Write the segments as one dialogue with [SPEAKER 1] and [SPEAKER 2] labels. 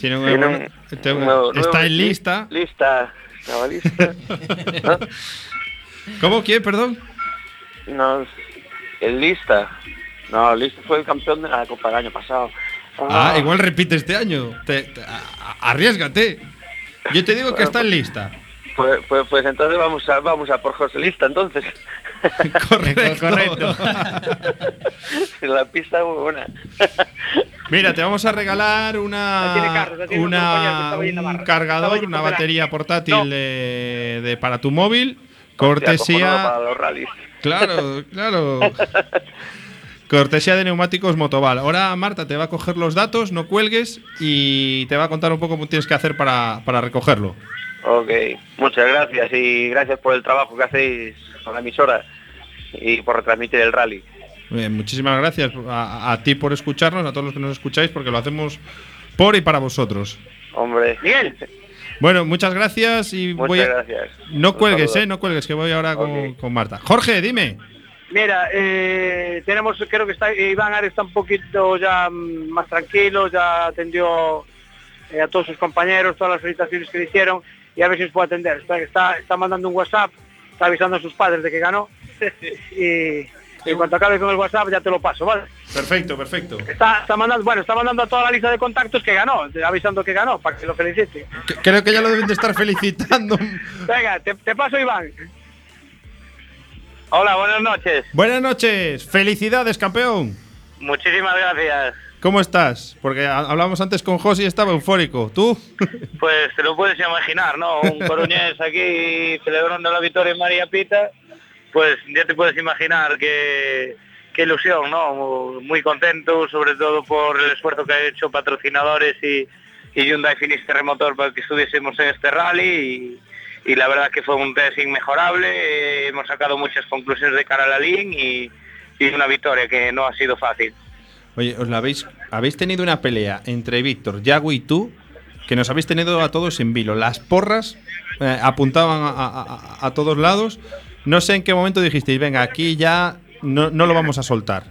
[SPEAKER 1] Tiene un, está en lista.
[SPEAKER 2] Lista. Lista.
[SPEAKER 1] ¿Cómo? ¿Quién? Perdón.
[SPEAKER 2] No, el lista. No, lista fue el campeón de la Copa del año pasado.
[SPEAKER 1] Ah, igual repite este año. Te, arriesgate. Yo te digo que está en lista.
[SPEAKER 2] Pues, pues, pues, entonces vamos a, vamos a por José Lista, entonces.
[SPEAKER 1] correcto, correcto.
[SPEAKER 2] la pista es muy buena.
[SPEAKER 1] Mira, te vamos a regalar una, una un cargador, una batería portátil de, para tu móvil, cortesía.
[SPEAKER 2] para los rallies.
[SPEAKER 1] Claro, claro. Cortesía de neumáticos Motoval. Ahora Marta te va a coger los datos, no cuelgues y te va a contar un poco cómo tienes que hacer para, para recogerlo.
[SPEAKER 2] Ok, muchas gracias y gracias por el trabajo que hacéis con la emisora y por retransmitir el rally.
[SPEAKER 1] Bien, muchísimas gracias a, ti por escucharnos, a todos los que nos escucháis, porque lo hacemos por y para vosotros.
[SPEAKER 2] Hombre.
[SPEAKER 3] Miguel.
[SPEAKER 1] Bueno, muchas gracias y
[SPEAKER 2] muchas gracias.
[SPEAKER 1] No cuelgues, eh, no cuelgues, que voy ahora con, con Marta. Jorge, dime.
[SPEAKER 3] Mira, eh, tenemos, creo que está, Iván Ares está un poquito ya mm, más tranquilo, ya atendió eh, a todos sus compañeros, todas las felicitaciones que le hicieron y a ver si nos puede atender. Está, está, está mandando un WhatsApp, está avisando a sus padres de que ganó y en cuanto acabe con el WhatsApp ya te lo paso, ¿vale?
[SPEAKER 1] Perfecto, perfecto.
[SPEAKER 3] Está, está mandando, bueno, está mandando a toda la lista de contactos que ganó, avisando que ganó, para que lo felicite.
[SPEAKER 1] Creo que ya lo deben de estar felicitando.
[SPEAKER 3] Venga, te, te paso Iván. Hola, buenas noches.
[SPEAKER 1] Buenas noches. Felicidades, campeón.
[SPEAKER 3] Muchísimas gracias.
[SPEAKER 1] ¿Cómo estás? Porque hablamos antes con José y estaba eufórico. ¿Tú?
[SPEAKER 3] Pues te lo puedes imaginar, ¿no? Un coruñés aquí celebrando la victoria en María Pita. Pues ya te puedes imaginar que qué ilusión, ¿no? Muy contento, sobre todo por el esfuerzo que han hecho patrocinadores y, y Hyundai Finisterre Remotor para que estuviésemos en este rally y, y la verdad que fue un test inmejorable, hemos sacado muchas conclusiones de cara a la LIN y, una victoria que no ha sido fácil.
[SPEAKER 1] Oye, os la habéis, habéis tenido una pelea entre Víctor, Yago y tú, que nos habéis tenido a todos en vilo. Las porras eh, apuntaban a, todos lados. No sé en qué momento dijisteis, venga, aquí ya no, no lo vamos a soltar.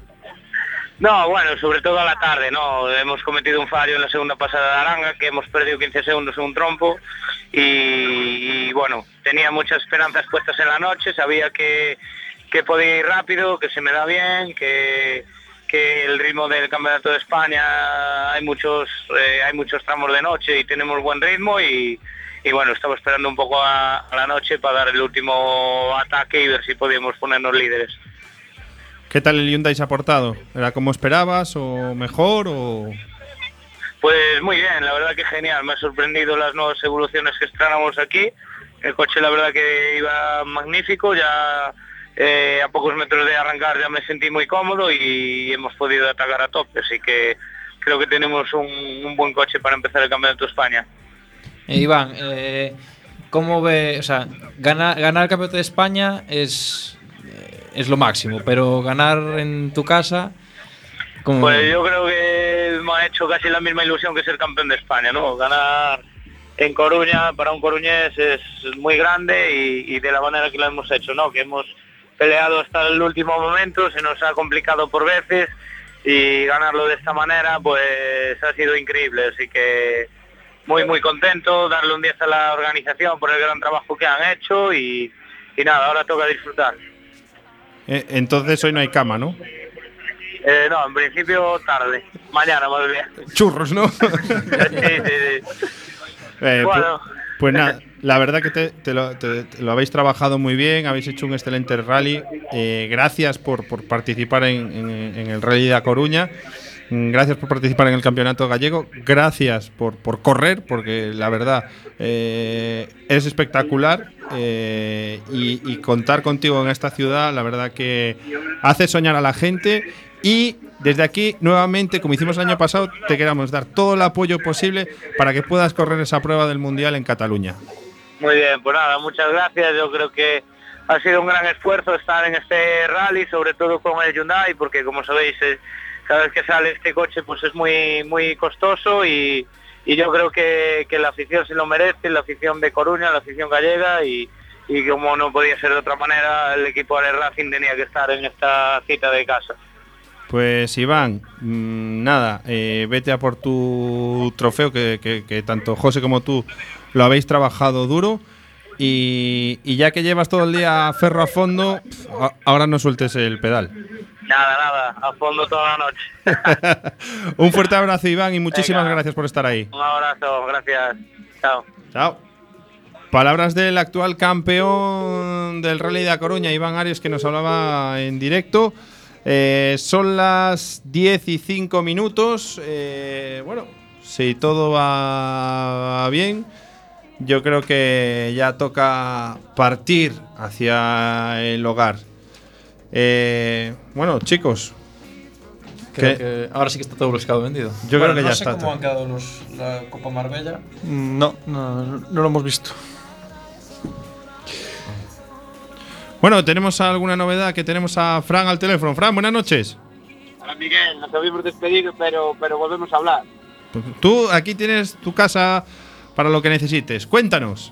[SPEAKER 3] No, bueno, sobre todo a la tarde, ¿no? Hemos cometido un fallo en la segunda pasada de Aranga, que hemos perdido 15 segundos en un trompo y, bueno, tenía muchas esperanzas puestas en la noche, sabía que, que podía ir rápido, que se me da bien, que, que el ritmo del Campeonato de España hay muchos, eh, hay muchos tramos de noche y tenemos buen ritmo y, y bueno, estaba esperando un poco a, a la noche para dar el último ataque y ver si podíamos ponernos líderes.
[SPEAKER 1] ¿Qué tal el Hyundai se ha portado? ¿Era como esperabas o mejor o...?
[SPEAKER 3] Pues muy bien, la verdad que genial. Me ha sorprendido las nuevas evoluciones que estrenamos aquí. El coche la verdad que iba magnífico, ya eh, a pocos metros de arrancar ya me sentí muy cómodo y hemos podido atacar a tope, así que creo que tenemos un, buen coche para empezar el Campeonato de España.
[SPEAKER 4] Eh, Iván, eh, ¿cómo ve, o sea, ganar, ganar el Campeonato de España es es lo máximo, pero ganar en tu casa...
[SPEAKER 3] Pues yo creo que me ha hecho casi la misma ilusión que ser campeón de España, ¿no? Ganar en Coruña para un coruñés es muy grande y, de la manera que lo hemos hecho, ¿no? Que hemos peleado hasta el último momento, se nos ha complicado por veces y ganarlo de esta manera pues ha sido increíble, así que muy muy contento, darle un 10 a la organización por el gran trabajo que han hecho y, y nada, ahora toca disfrutar.
[SPEAKER 1] Eh, entonces hoy no hay cama, ¿no?
[SPEAKER 3] Eh, no, en principio tarde. Mañana más bien.
[SPEAKER 1] Churros, ¿no? sí,
[SPEAKER 3] sí, sí.
[SPEAKER 1] Eh, pues, pues, nada, la verdad que te, lo, habéis trabajado muy bien, habéis hecho un excelente rally. gracias por, participar en, el Rally de A Coruña. Gracias por participar en el campeonato gallego. Gracias por, por correr, porque la verdad es espectacular. Eh, y, contar contigo en esta ciudad, la verdad que hace soñar a la gente. Y desde aquí, nuevamente, como hicimos el año pasado, te queremos dar todo el apoyo posible para que puedas correr esa prueba del Mundial en Cataluña.
[SPEAKER 3] Muy bien, pues nada, muchas gracias. Yo creo que ha sido un gran esfuerzo estar en este rally, sobre todo con el Hyundai, porque como sabéis, eh, cada vez que sale este coche pues es muy, muy costoso y, y yo creo que, la afición se lo merece, la afición de Coruña, la afición gallega y, como no podía ser de otra manera, el equipo de Racing tenía que estar en esta cita de casa.
[SPEAKER 1] Pues Iván, mm, nada, eh, vete a por tu trofeo que, que- que tanto José como tú lo habéis trabajado duro. Y, y ya que llevas todo el día ferro a fondo, ahora no sueltes el pedal.
[SPEAKER 3] Nada, nada, a fondo toda la noche.
[SPEAKER 1] Un fuerte abrazo, Iván, y muchísimas
[SPEAKER 3] Venga.
[SPEAKER 1] gracias por estar ahí.
[SPEAKER 3] Un abrazo, gracias. Chao.
[SPEAKER 1] Chao. Palabras del actual campeón del Rally de A Coruña, Iván Arias, que nos hablaba en directo. Eh, son las 10 y 5 minutos. Eh, bueno, si todo va bien, yo creo que ya toca partir hacia el hogar. Eh, bueno, chicos,
[SPEAKER 4] Creo que ahora sí que está todo el pescado vendido.
[SPEAKER 1] Yo creo que
[SPEAKER 4] no
[SPEAKER 1] ya
[SPEAKER 4] sé
[SPEAKER 1] está
[SPEAKER 4] cómo
[SPEAKER 1] todo.
[SPEAKER 4] han quedado los, la Copa Marbella.
[SPEAKER 5] No, no, no lo hemos visto.
[SPEAKER 1] bueno, tenemos alguna novedad que tenemos a Fran al teléfono. Fran, buenas noches.
[SPEAKER 2] Hola Miguel, nos habíamos despedido, pero, pero volvemos a hablar.
[SPEAKER 1] Tú aquí tienes tu casa para lo que necesites. Cuéntanos.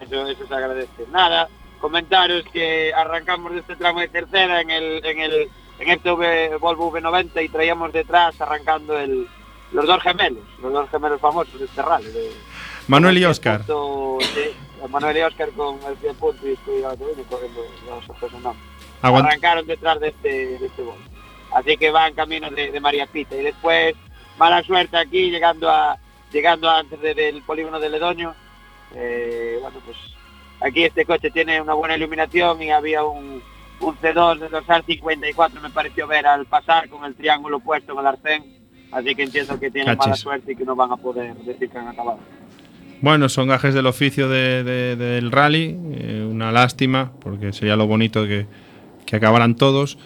[SPEAKER 2] Eso, eso se agradece. Nada, comentaros que arrancamos de este tramo de tercera en el, en el en este V- Volvo V90 y traíamos detrás arrancando el, los dos gemelos, los dos gemelos famosos de este rally. de-
[SPEAKER 1] Manuel y Oscar.
[SPEAKER 2] punto- sí, Manuel y Oscar con el pie punto y estoy corriendo los ojos. Arrancaron detrás de este, de este Volvo. Así que van camino de, de María Pita y después mala suerte aquí llegando a llegando antes de- del polígono de Ledoño. Eh, bueno, pues aquí este coche tiene una buena iluminación y había un, un C2 de dorsal 54 me pareció ver al pasar con el triángulo puesto en el arcén. Así que entiendo que tienen mala
[SPEAKER 1] Cachis.
[SPEAKER 2] suerte y que no van a poder decir que han acabado.
[SPEAKER 1] Bueno, son gajes del oficio de- de- del rally. eh, una lástima, porque sería lo bonito que, que acabaran todos.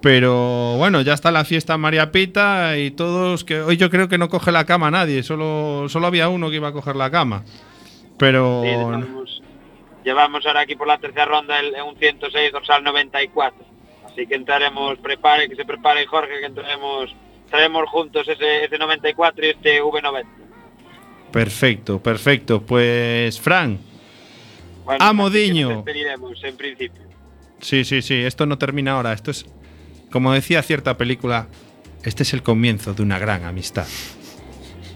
[SPEAKER 1] Pero bueno, ya está la fiesta María Pita y todos que hoy yo creo que no coge la cama nadie, solo, solo había uno que iba a coger la cama. Pero
[SPEAKER 2] Sí, llevamos, ahora aquí por la tercera ronda el, un 106 dorsal 94. Así que entraremos, prepare, que se prepare Jorge, que entraremos, traemos juntos ese, ese 94 y este V90.
[SPEAKER 1] perfecto, perfecto. Pues Fran,
[SPEAKER 2] Bueno, en principio.
[SPEAKER 1] sí, sí, sí, esto no termina ahora, esto es, como decía cierta película, este es el comienzo de una gran amistad.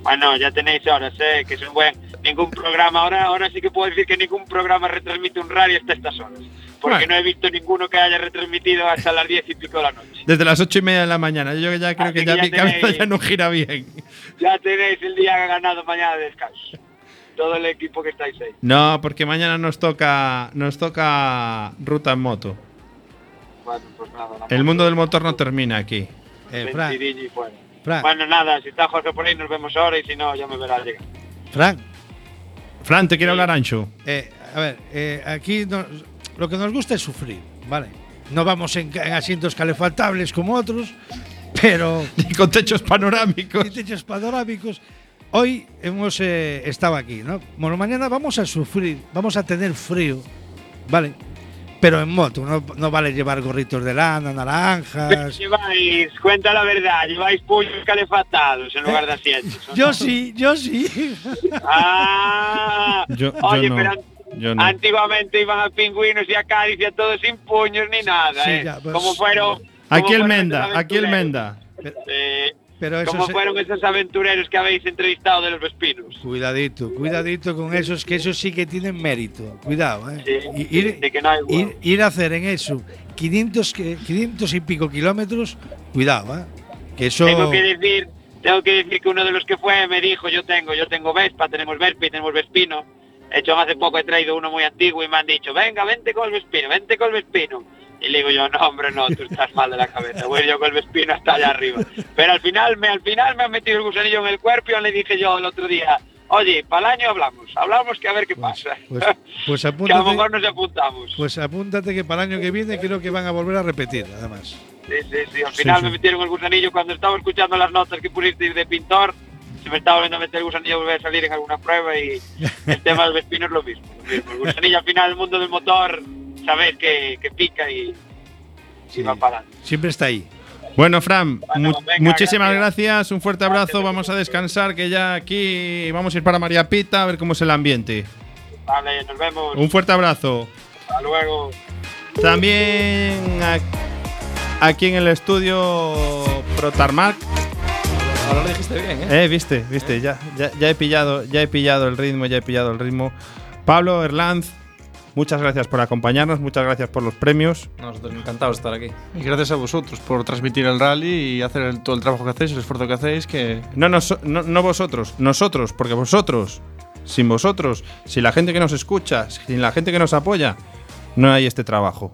[SPEAKER 2] Bueno, ya tenéis horas, ¿eh? que es un buen... Ningún programa, ahora ahora sí que puedo decir que ningún programa retransmite un rally hasta estas horas. Porque
[SPEAKER 1] Bueno.
[SPEAKER 2] no he visto ninguno que haya retransmitido hasta las 10 y pico de la noche.
[SPEAKER 1] Desde las ocho y media de la mañana, yo ya creo
[SPEAKER 2] Así
[SPEAKER 1] que ya
[SPEAKER 2] ya
[SPEAKER 1] mi cabeza ya no gira bien.
[SPEAKER 2] Ya tenéis el día ganado mañana de descanso. Todo el equipo que estáis ahí.
[SPEAKER 1] No, porque mañana nos toca nos toca ruta en moto.
[SPEAKER 2] Bueno, pues nada.
[SPEAKER 1] El mundo del motor no termina aquí.
[SPEAKER 6] Eh, Fran,
[SPEAKER 2] ventidillo y fuera.
[SPEAKER 6] Fran,
[SPEAKER 2] Bueno, nada, si está José por ahí nos vemos ahora y si no, ya me verá llegar.
[SPEAKER 6] Fran,
[SPEAKER 1] Fran, te quiero hablar ancho.
[SPEAKER 6] eh, a ver, eh, aquí nos- lo que nos gusta es sufrir, ¿vale? No vamos en, en asientos calefactables como otros, pero
[SPEAKER 1] Y con techos panorámicos.
[SPEAKER 6] y techos panorámicos. Hoy hemos eh, estado aquí, ¿no? Bueno, mañana vamos a sufrir, vamos a tener frío, ¿vale? Pero en moto, no, no vale llevar gorritos de lana, naranjas.
[SPEAKER 2] Lleváis, cuenta la verdad, lleváis puños calefactados en lugar de asientos. ¿o
[SPEAKER 6] Yo
[SPEAKER 2] no?
[SPEAKER 6] sí, yo sí.
[SPEAKER 2] Ah,
[SPEAKER 1] Yo- yo
[SPEAKER 2] oye,
[SPEAKER 1] no,
[SPEAKER 2] pero an-
[SPEAKER 1] yo no.
[SPEAKER 2] antiguamente iban a pingüinos y a Cádiz y a todos sin puños ni nada,
[SPEAKER 6] Sí,
[SPEAKER 2] ¿eh?
[SPEAKER 6] ya, pues-
[SPEAKER 2] como fueron.
[SPEAKER 1] Aquí
[SPEAKER 2] como
[SPEAKER 1] el
[SPEAKER 2] fueron
[SPEAKER 1] Menda, aquí el. Menda.
[SPEAKER 2] Eh,
[SPEAKER 6] Pero
[SPEAKER 2] como
[SPEAKER 6] se-
[SPEAKER 2] fueron esos aventureros que habéis entrevistado de los Vespinos.
[SPEAKER 6] Cuidadito, cuidadito con esos, que esos sí que tienen mérito. Cuidado, ¿eh?
[SPEAKER 2] Sí,
[SPEAKER 6] ir,
[SPEAKER 2] de que no hay huevo.
[SPEAKER 6] ir, ir a hacer en eso 500, que- 500 y pico kilómetros, cuidado, ¿eh? Que eso.
[SPEAKER 2] Tengo que decir, tengo que decir que uno de los que fue me dijo, yo tengo, yo tengo Vespa, tenemos Vespa y tenemos Vespino. Hecho, hace poco he traído uno muy antiguo y me han dicho, venga, vente con el Vespino, vente con el Vespino. Y le digo yo, no, hombre, no, tú estás mal de la cabeza, voy yo con el Vespino hasta allá arriba. Pero al final, me, al final me han metido el gusanillo en el cuerpo y le dije yo el otro día, oye, para el año hablamos, hablamos que a ver qué
[SPEAKER 6] Pues,
[SPEAKER 2] pasa.
[SPEAKER 6] pues, pues
[SPEAKER 2] que a lo
[SPEAKER 6] apúntate,
[SPEAKER 2] mejor nos apuntamos.
[SPEAKER 6] pues apúntate que para el año que viene creo que van a volver a repetir, además.
[SPEAKER 2] Sí, sí, sí. Al
[SPEAKER 1] Sí,
[SPEAKER 2] final
[SPEAKER 1] sí.
[SPEAKER 2] me metieron el gusanillo cuando estaba escuchando las notas que pusiste de pintor se me estaba volviendo a meter el gusanillo volver a salir en alguna prueba y el tema del Vespino es lo mismo. El gusanillo al final del mundo del motor, sabes que, que, pica y, sí. va para adelante.
[SPEAKER 6] Siempre está ahí.
[SPEAKER 1] Bueno, Fran,
[SPEAKER 2] bueno, venga,
[SPEAKER 1] muchísimas
[SPEAKER 2] gracias.
[SPEAKER 1] gracias. un fuerte abrazo, vamos a descansar, que ya aquí vamos a ir para María Pita a ver cómo es el ambiente.
[SPEAKER 2] Vale, nos vemos.
[SPEAKER 1] Un fuerte abrazo.
[SPEAKER 2] Hasta luego.
[SPEAKER 1] También
[SPEAKER 7] aquí en el estudio Protarmac
[SPEAKER 4] Ahora lo dijiste bien, ¿eh?
[SPEAKER 7] Eh, viste, viste, Ya, ya, he pillado, ya he pillado el ritmo, ya he pillado el ritmo. Pablo, Erlanz, muchas gracias por acompañarnos, muchas gracias por los premios.
[SPEAKER 4] Nosotros encantados de estar aquí.
[SPEAKER 5] Y gracias a vosotros por transmitir el rally y hacer todo el trabajo que hacéis, el esfuerzo que hacéis. que
[SPEAKER 7] no, no, no, no vosotros, nosotros, porque vosotros, sin vosotros, sin la gente que nos escucha, sin la gente que nos apoya, no hay este trabajo.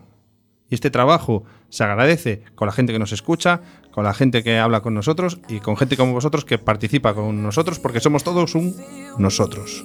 [SPEAKER 7] Y este trabajo se agradece con la gente que nos escucha, con la gente que habla con nosotros y con gente como vosotros que participa con nosotros, porque somos todos un nosotros.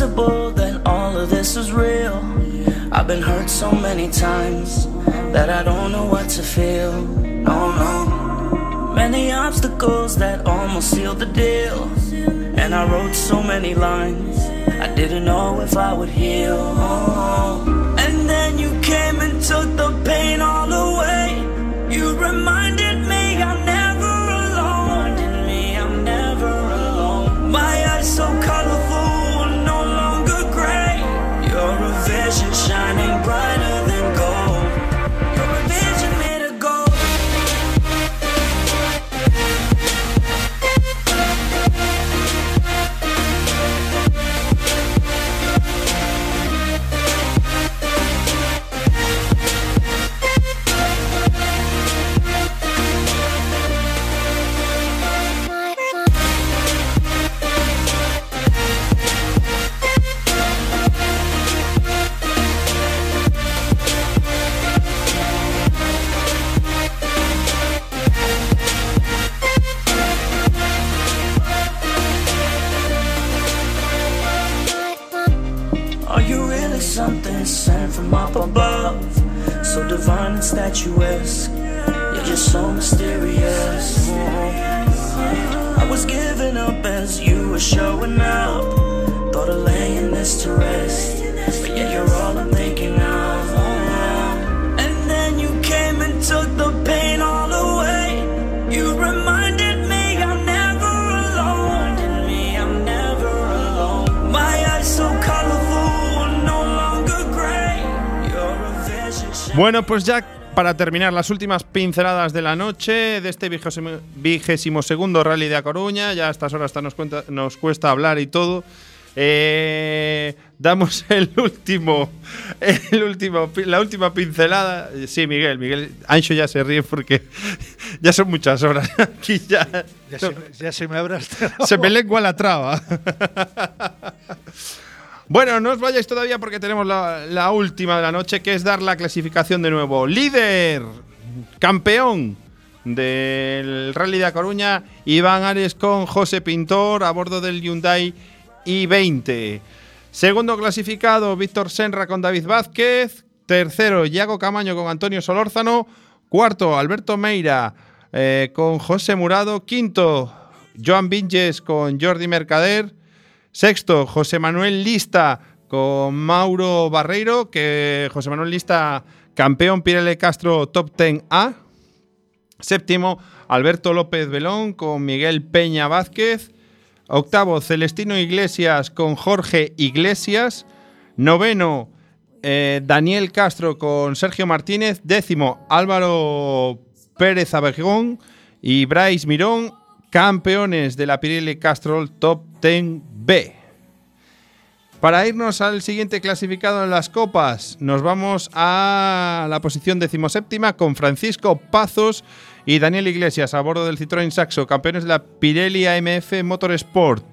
[SPEAKER 8] possible that all of this is real? I've been hurt so many times that I don't know what to feel. No, no. Many obstacles that almost sealed the deal. And I wrote so many lines, I didn't know if I would heal.
[SPEAKER 1] Pues ya para terminar las últimas pinceladas de la noche de este vigésimo, segundo Rally de A Coruña, ya a estas horas hasta nos, cuenta- nos cuesta hablar y todo. Eh, damos el último, el último, la última pincelada. Sí, Miguel, Miguel, Ancho ya se ríe porque ya son muchas horas. Aquí ya,
[SPEAKER 6] Ya se, me- ya se me habrá
[SPEAKER 1] se me lengua la traba. Bueno, no os vayáis todavía porque tenemos la, última de la noche, que es dar la clasificación de nuevo. Líder, campeón del Rally de A Coruña, Iván Ares con José Pintor a bordo del Hyundai i20. Segundo clasificado, Víctor Senra con David Vázquez. Tercero, Iago Camaño con Antonio Solórzano. Cuarto, Alberto Meira eh, con José Murado. Quinto, Joan Vinges con Jordi Mercader. Sexto, José Manuel Lista con Mauro Barreiro, que José Manuel Lista, campeón Pirelli Castro Top 10A. Séptimo, Alberto López Belón con Miguel Peña Vázquez. Octavo, Celestino Iglesias con Jorge Iglesias. Noveno, eh, Daniel Castro con Sergio Martínez. Décimo, Álvaro Pérez Abejón y Bryce Mirón, campeones de la Pirelli Castrol Top 10B. Para irnos al siguiente clasificado en las copas, nos vamos a la posición decimoséptima con Francisco Pazos y Daniel Iglesias a bordo del Citroën Saxo, campeones de la Pirelli AMF Motorsport.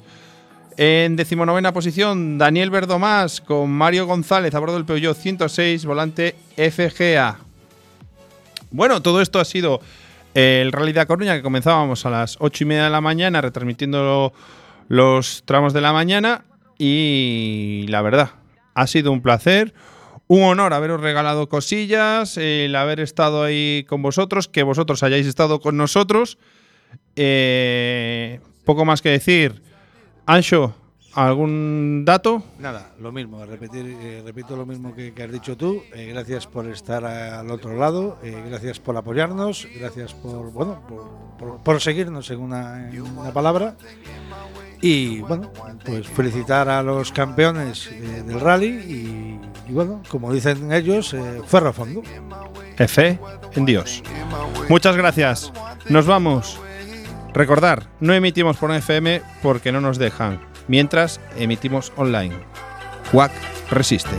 [SPEAKER 1] En decimonovena posición, Daniel Verdomás con Mario González a bordo del Peugeot 106, volante FGA. Bueno, todo esto ha sido el Rally de Coruña, que comenzábamos a las 8 y media de la mañana, retransmitiendo los tramos de la mañana. Y la verdad, ha sido un placer, un honor haberos regalado cosillas, el haber estado ahí con vosotros, que vosotros hayáis estado con nosotros. Eh, poco más que decir. Ancho, ¿algún dato?
[SPEAKER 6] Nada, lo mismo, repetir, eh, repito lo mismo que, has dicho tú. eh, gracias por estar al otro lado, eh, gracias por apoyarnos, gracias por bueno por, por- por seguirnos en una, en una palabra. Y bueno, pues felicitar a los campeones eh, del rally y, bueno, como dicen ellos, eh, ferro fondo.
[SPEAKER 1] Fe en Dios. Muchas gracias. Nos vamos. Recordar, no emitimos por FM porque no nos dejan, mientras emitimos online. WAC resiste.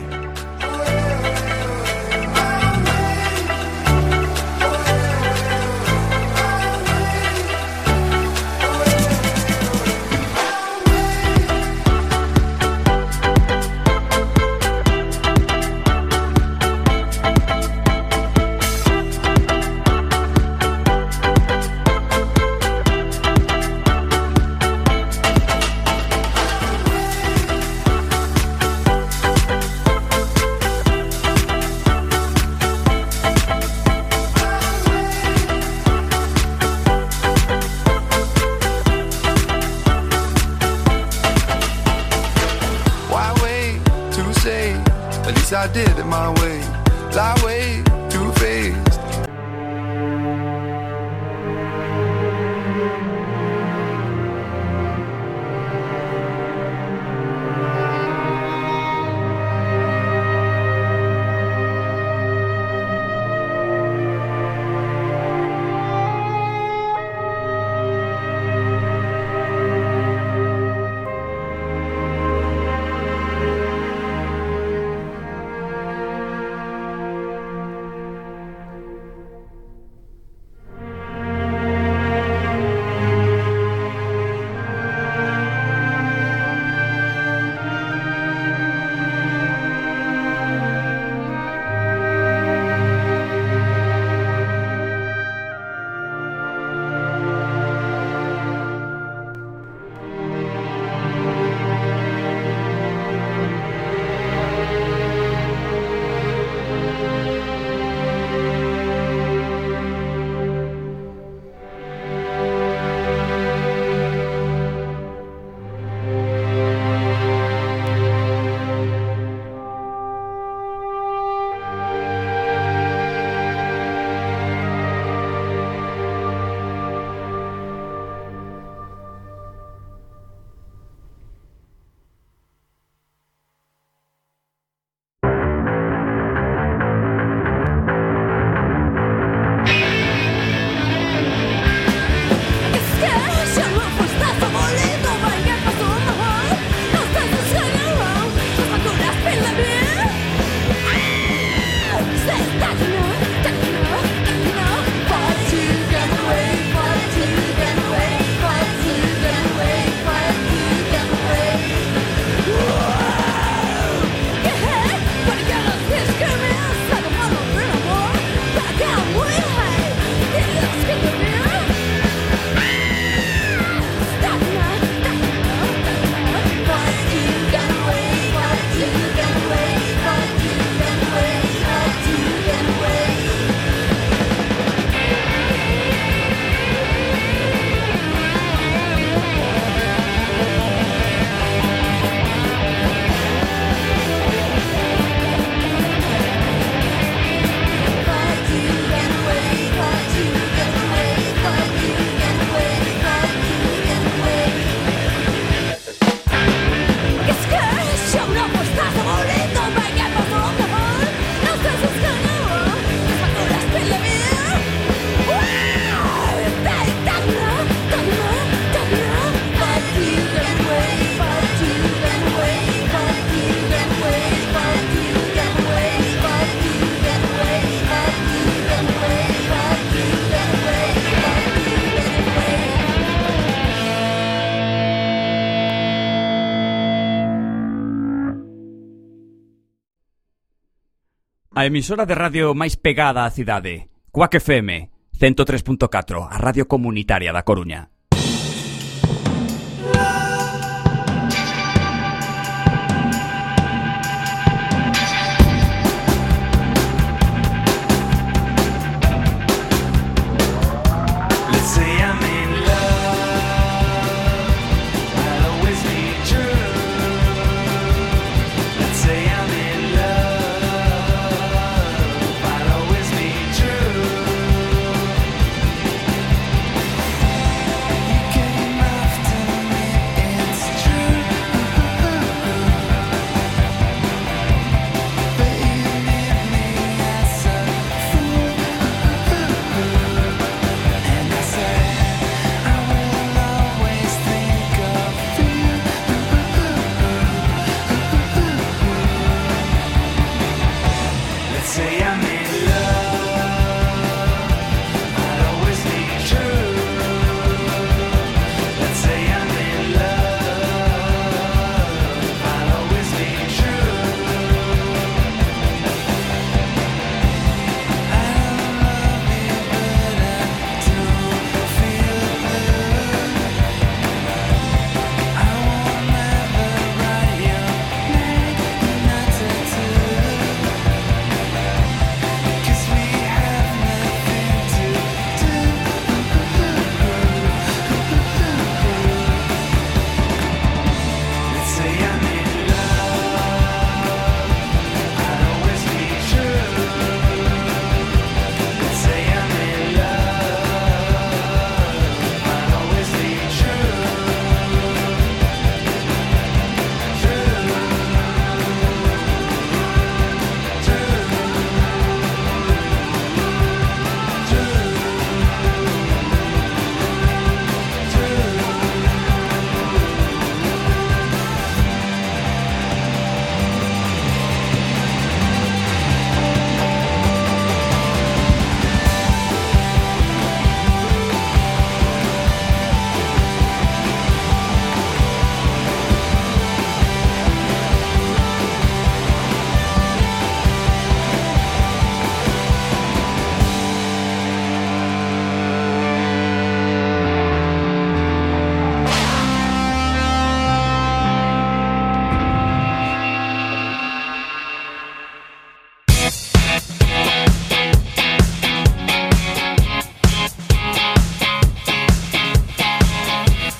[SPEAKER 9] A emisora de radio máis pegada á cidade, Cuac FM, 103.4, a radio comunitaria da Coruña.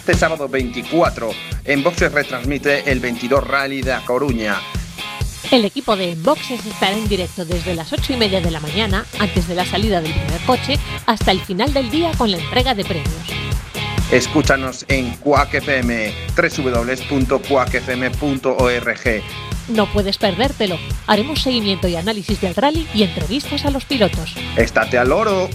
[SPEAKER 1] Este sábado 24, en Boxes retransmite el 22 Rally de A Coruña.
[SPEAKER 10] El equipo de Boxes estará en directo desde las 8 y media de la mañana, antes de la salida del primer coche, hasta el final del día con la entrega de premios.
[SPEAKER 1] Escúchanos en Quack FM, www.quackfm.org.
[SPEAKER 10] No puedes perdértelo. Haremos seguimiento y análisis del rally y entrevistas a los pilotos.
[SPEAKER 1] Estate al oro.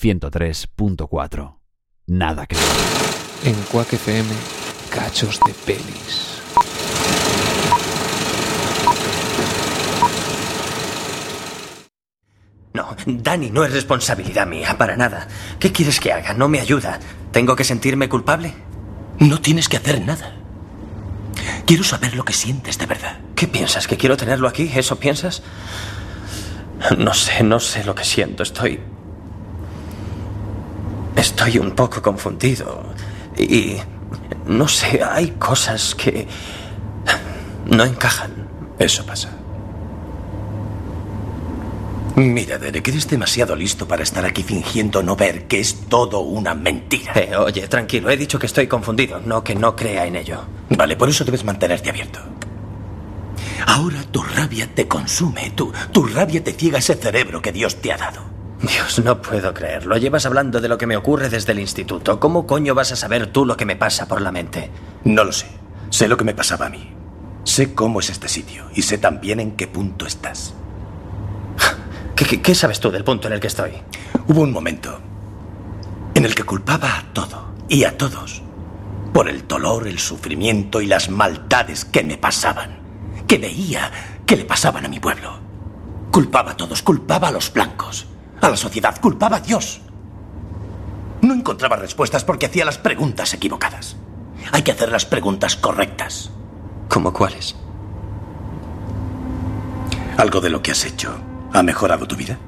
[SPEAKER 9] 103.4. Nada que
[SPEAKER 11] En Quack FM, cachos de pelis.
[SPEAKER 12] No, Dani no es responsabilidad mía, para nada. ¿Qué quieres que haga? No me ayuda. ¿Tengo que sentirme culpable?
[SPEAKER 13] No tienes que hacer nada. Quiero saber lo que sientes de verdad.
[SPEAKER 12] ¿Qué piensas? ¿Que quiero tenerlo aquí? ¿Eso piensas? No sé, no sé lo que siento. Estoy... Estoy un poco confundido. Y... No sé, hay cosas que... No encajan.
[SPEAKER 13] Eso pasa. Mira, Derek, eres demasiado listo para estar aquí fingiendo no ver que es todo una mentira.
[SPEAKER 12] Eh, oye, tranquilo, he dicho que estoy confundido, no que no crea en ello.
[SPEAKER 13] Vale, por eso debes mantenerte abierto. Ahora tu rabia te consume, tu, tu rabia te ciega ese cerebro que Dios te ha dado.
[SPEAKER 12] Dios, no puedo creerlo. Llevas hablando de lo que me ocurre desde el instituto. ¿Cómo coño vas a saber tú lo que me pasa por la mente?
[SPEAKER 13] No lo sé. Sé lo que me pasaba a mí. Sé cómo es este sitio y sé también en qué punto estás.
[SPEAKER 12] ¿Qué, qué, qué sabes tú del punto en el que estoy?
[SPEAKER 13] Hubo un momento en el que culpaba a todo y a todos por el dolor, el sufrimiento y las maldades que me pasaban, que veía que le pasaban a mi pueblo. Culpaba a todos, culpaba a los blancos, a la sociedad, culpaba a Dios. No encontraba respuestas porque hacía las preguntas equivocadas. Hay que hacer las preguntas correctas.
[SPEAKER 12] ¿Cómo cuáles?
[SPEAKER 13] ¿Algo de lo que has hecho ha mejorado tu vida?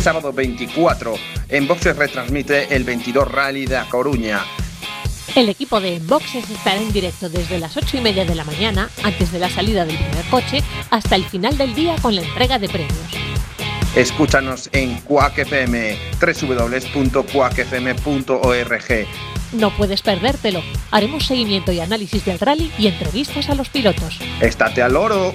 [SPEAKER 14] Sábado 24, en Boxes retransmite el 22 Rally de A Coruña.
[SPEAKER 10] El equipo de Boxes estará en directo desde las 8 y media de la mañana, antes de la salida del primer coche, hasta el final del día con la entrega de premios.
[SPEAKER 14] Escúchanos en Quack FM, www.quackfm.org.
[SPEAKER 10] No puedes perdértelo. Haremos seguimiento y análisis del rally y entrevistas a los pilotos.
[SPEAKER 14] Estate al loro.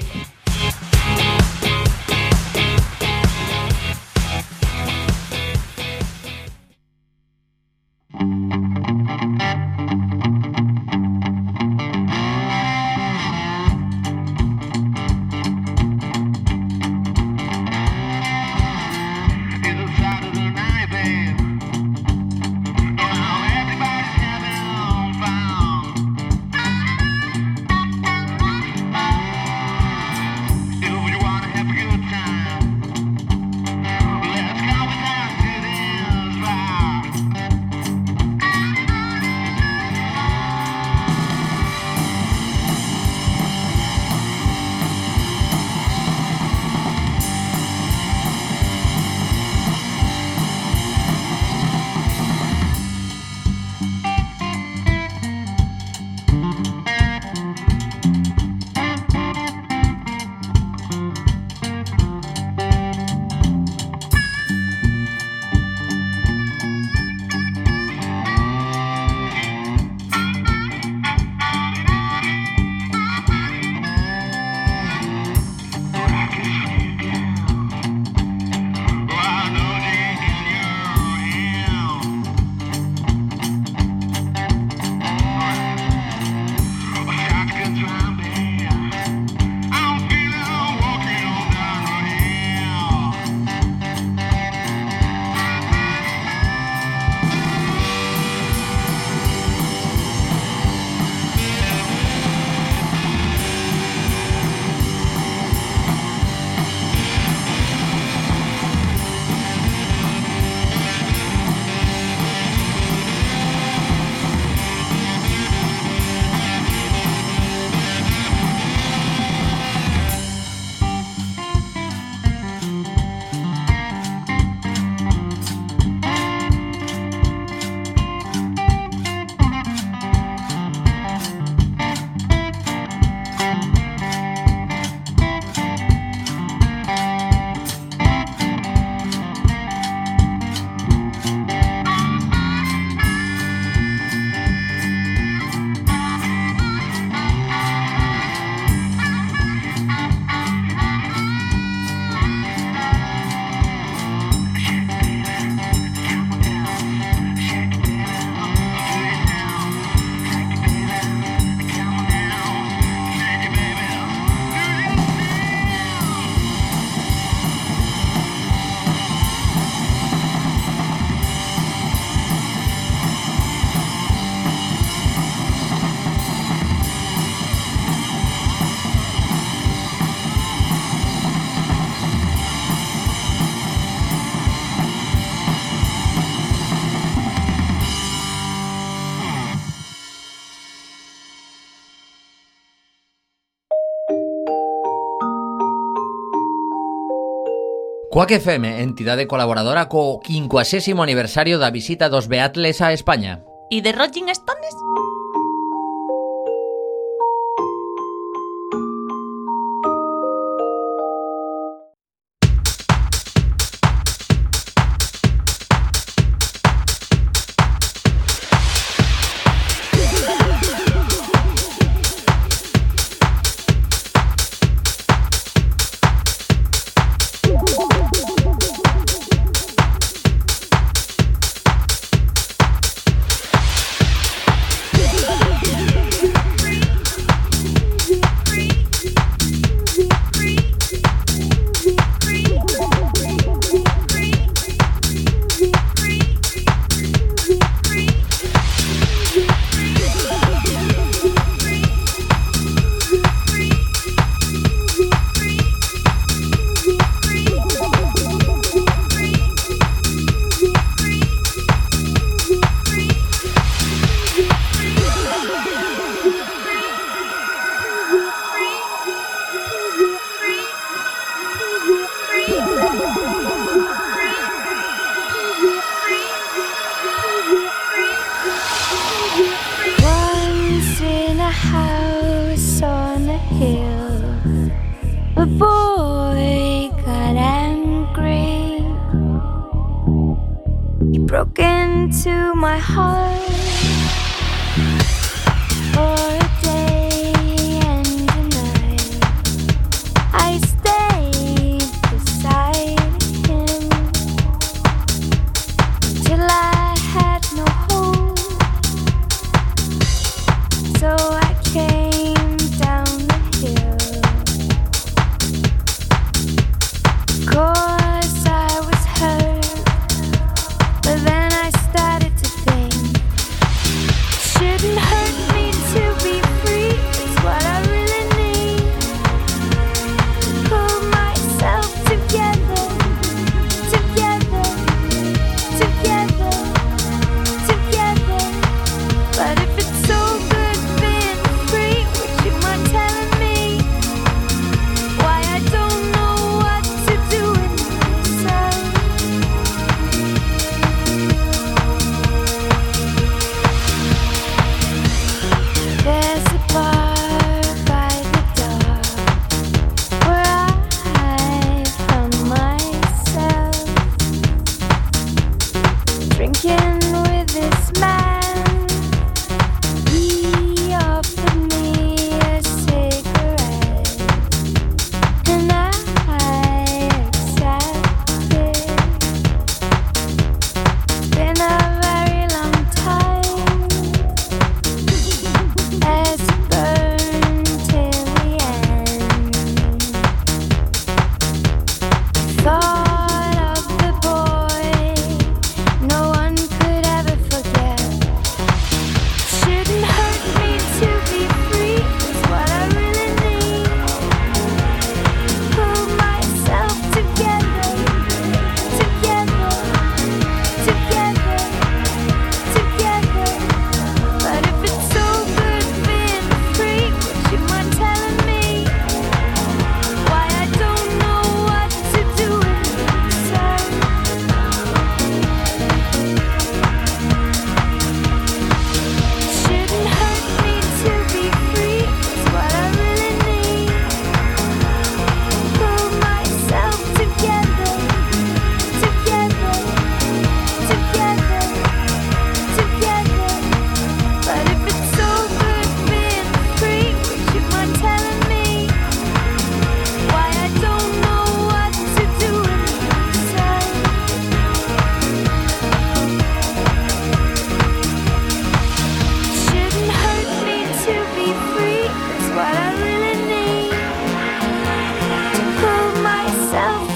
[SPEAKER 15] Coac FM, entidade colaboradora co 50 aniversario da visita dos Beatles a España.
[SPEAKER 16] E de Rolling Stones?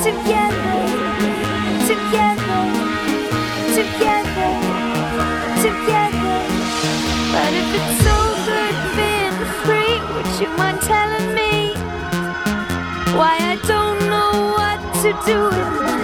[SPEAKER 17] together, together, together, together. But if it's over being free, would you mind telling me why I don't know what to do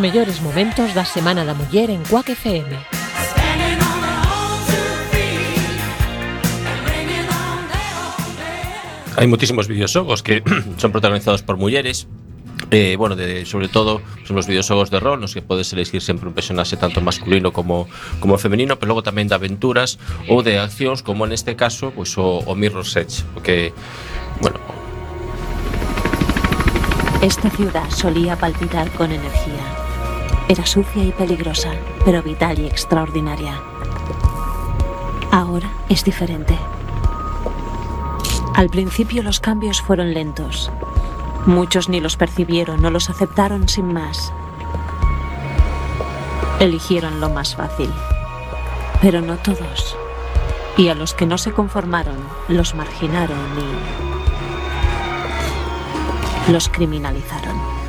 [SPEAKER 10] mellores momentos da Semana da Muller en Quack FM.
[SPEAKER 18] Hai moitísimos videoxogos que son protagonizados por mulleres Eh, bueno, de, sobre todo son os videoxogos de rol nos que podes elegir sempre un personaxe tanto masculino como, como femenino pero logo tamén de aventuras ou de accións como neste caso pois, o, o Mirror's Edge que, bueno,
[SPEAKER 19] Esta ciudad solía palpitar con energía. Era sucia y peligrosa, pero vital y extraordinaria. Ahora es diferente. Al principio los cambios fueron lentos. Muchos ni los percibieron o los aceptaron sin más. Eligieron lo más fácil. Pero no todos. Y a los que no se conformaron, los marginaron y los criminalizaron.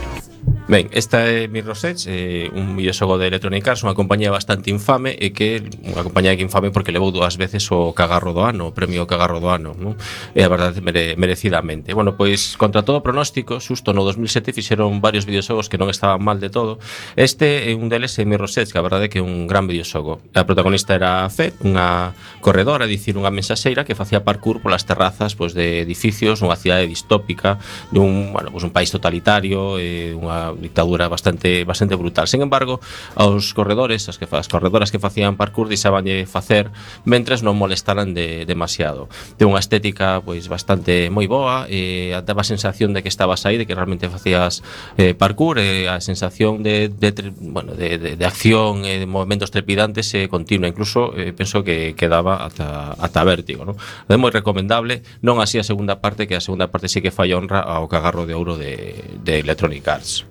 [SPEAKER 18] Ben, esta é Mirror's Edge, eh, un videoxogo de Electronic Arts, unha compañía bastante infame e que unha compañía que infame porque levou dúas veces o cagarro do ano, o premio cagarro do ano, non? E a verdade mere, merecidamente. Bueno, pois contra todo pronóstico, xusto no 2007 fixeron varios videoxogos que non estaban mal de todo. Este é un deles é Mirror's Edge, que a verdade é que é un gran videoxogo. A protagonista era Fed, unha corredora, dicir unha mensaxeira que facía parkour polas terrazas pois, de edificios nunha cidade distópica, dun, bueno, pois un país totalitario, eh, unha dictadura bastante bastante brutal. Sen embargo, aos corredores, as que as corredoras que facían parkour deixabanlle facer mentres non molestaran de, demasiado. Ten unha estética pois bastante moi boa e eh, daba a sensación de que estabas aí, de que realmente facías eh, parkour, eh, a sensación de, de, de bueno, de, de, de acción e de movimentos trepidantes eh, continua, incluso eh, penso que quedaba ata ata vértigo, non? É moi recomendable, non así a segunda parte que a segunda parte sí que falla honra ao cagarro de ouro de, de Electronic Arts.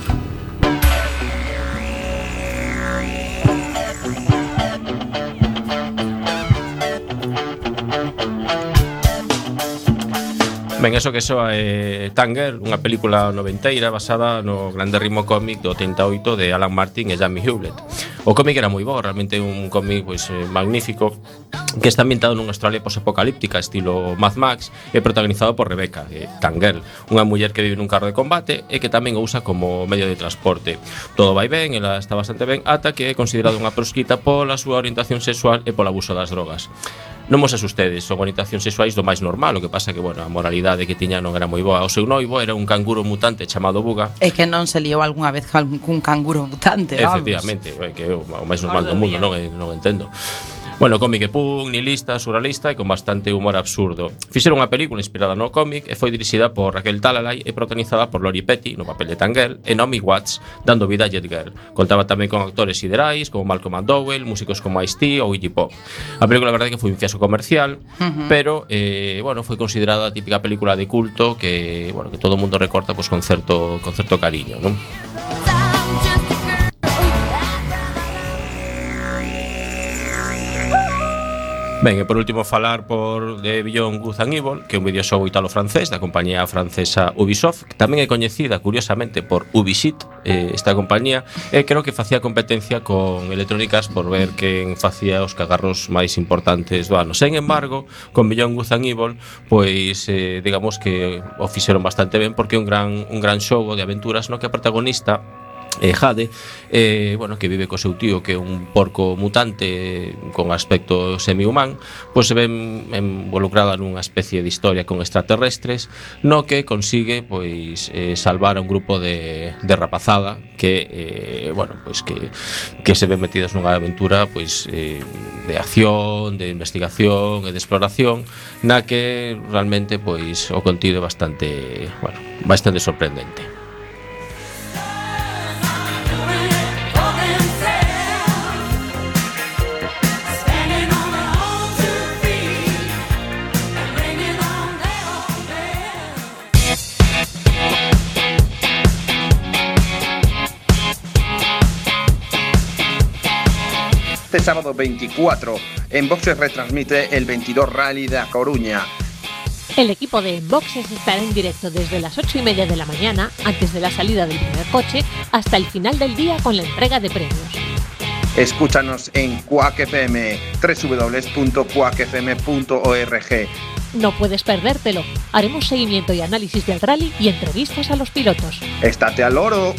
[SPEAKER 18] Ben, eso que soa é eh, Tanger, unha película noventeira basada no grande ritmo cómic do 88 de Alan Martin e Jamie Hewlett. O cómic era moi bo, realmente un cómic pois, eh, magnífico que está ambientado nunha Australia posapocalíptica estilo Mad Max e protagonizado por Rebecca, eh, Tanger, unha muller que vive nun carro de combate e que tamén o usa como medio de transporte. Todo vai ben, ela está bastante ben, ata que é considerada unha proscrita pola súa orientación sexual e polo abuso das drogas. Non vos asustedes, son orientacións sexuais do máis normal, o que pasa que, bueno, a moralidade que tiña non era moi boa. O seu noivo era un canguro mutante chamado Buga.
[SPEAKER 20] É que non se liou algunha vez cun canguro mutante, vamos.
[SPEAKER 18] Efectivamente, que é o máis normal do mundo, non, eh, non entendo. Bueno, cómic e punk, nihilista, surrealista e con bastante humor absurdo. Fixeron unha película inspirada no cómic e foi dirixida por Raquel Talalay e protagonizada por Lori Petty no papel de Tangel e Naomi Watts dando vida a Jet Girl. Contaba tamén con actores siderais como Malcolm McDowell, músicos como Ice-T ou Iggy Pop. A película, a verdade, que foi un fiasco comercial,
[SPEAKER 20] uh -huh.
[SPEAKER 18] pero, eh, bueno, foi considerada a típica película de culto que, bueno, que todo o mundo recorta pues, con certo, con certo cariño, non? Ben, e por último falar por de Beyond Good and Evil, que é un videoxogo italo-francés da compañía francesa Ubisoft, que tamén é coñecida curiosamente por Ubisoft, eh, esta compañía, e creo que facía competencia con Electrónicas por ver quen facía os cagarros máis importantes do ano. Sen embargo, con Beyond Good and Evil, pois eh, digamos que o fixeron bastante ben porque é un gran un gran xogo de aventuras no que a protagonista eh, Jade, eh, bueno, que vive co seu tío que é un porco mutante con aspecto semi-humán, pois se ven involucrada nunha especie de historia con extraterrestres, no que consigue pois eh, salvar a un grupo de, de rapazada que eh, bueno, pois que, que se ven metidos nunha aventura pois eh, de acción, de investigación e de exploración, na que realmente pois o contido é bastante, bueno, bastante sorprendente.
[SPEAKER 14] Este sábado 24, en Boxes retransmite el 22 Rally de A Coruña.
[SPEAKER 10] El equipo de Boxes estará en directo desde las 8 y media de la mañana, antes de la salida del primer coche, hasta el final del día con la entrega de premios.
[SPEAKER 14] Escúchanos en Quack FM, www.quackfm.org.
[SPEAKER 10] No puedes perdértelo. Haremos seguimiento y análisis del rally y entrevistas a los pilotos.
[SPEAKER 14] ¡Estate al
[SPEAKER 16] oro!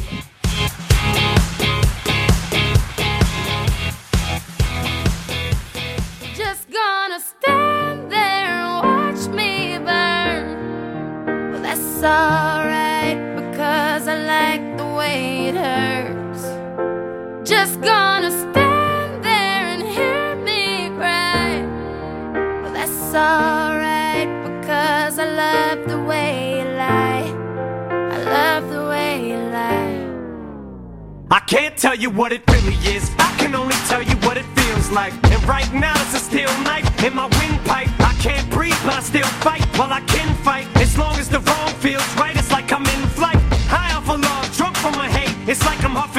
[SPEAKER 16] it's alright because I like the way it hurts. Just gonna stand there and hear me cry. Well, that's alright because I love the way you lie. I love the way you lie.
[SPEAKER 21] I can't tell you what it really is. I can only tell you what it feels like. And right now, it's a steel knife in my windpipe. I can't breathe, but I still fight while well, I can come
[SPEAKER 9] on.